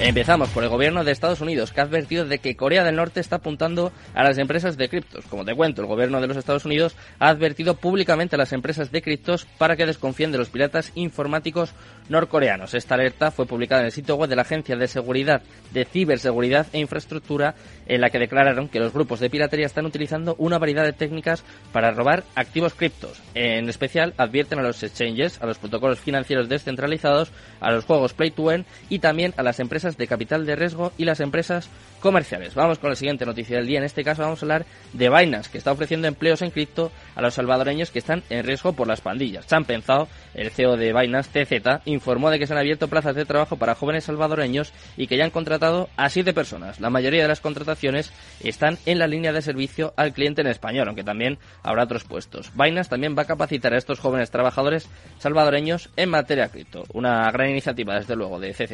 Empezamos por el gobierno de Estados Unidos, que ha advertido de que Corea del Norte está apuntando a las empresas de criptos. Como te cuento, el gobierno de los Estados Unidos ha advertido públicamente a las empresas de criptos para que desconfíen de los piratas informáticos norcoreanos. Esta alerta fue publicada en el sitio web de la Agencia de Seguridad de Ciberseguridad e Infraestructura, en la que declararon que los grupos de piratería están utilizando una variedad de técnicas para robar activos criptos. En especial, advierten a los exchanges, a los protocolos financieros descentralizados, a los juegos Play to Earn y también a las empresas de capital de riesgo y las empresas comerciales. Vamos con la siguiente noticia del día. En este caso vamos a hablar de Binance, que está ofreciendo empleos en cripto a los salvadoreños que están en riesgo por las pandillas. Chan Pensado, el CEO de Binance, TZ, informó de que se han abierto plazas de trabajo para jóvenes salvadoreños y que ya han contratado a siete personas. La mayoría de las contrataciones están en la línea de servicio al cliente en español, aunque también habrá otros puestos. Binance también va a capacitar a estos jóvenes trabajadores salvadoreños en materia cripto. Una gran iniciativa, desde luego, de CZ.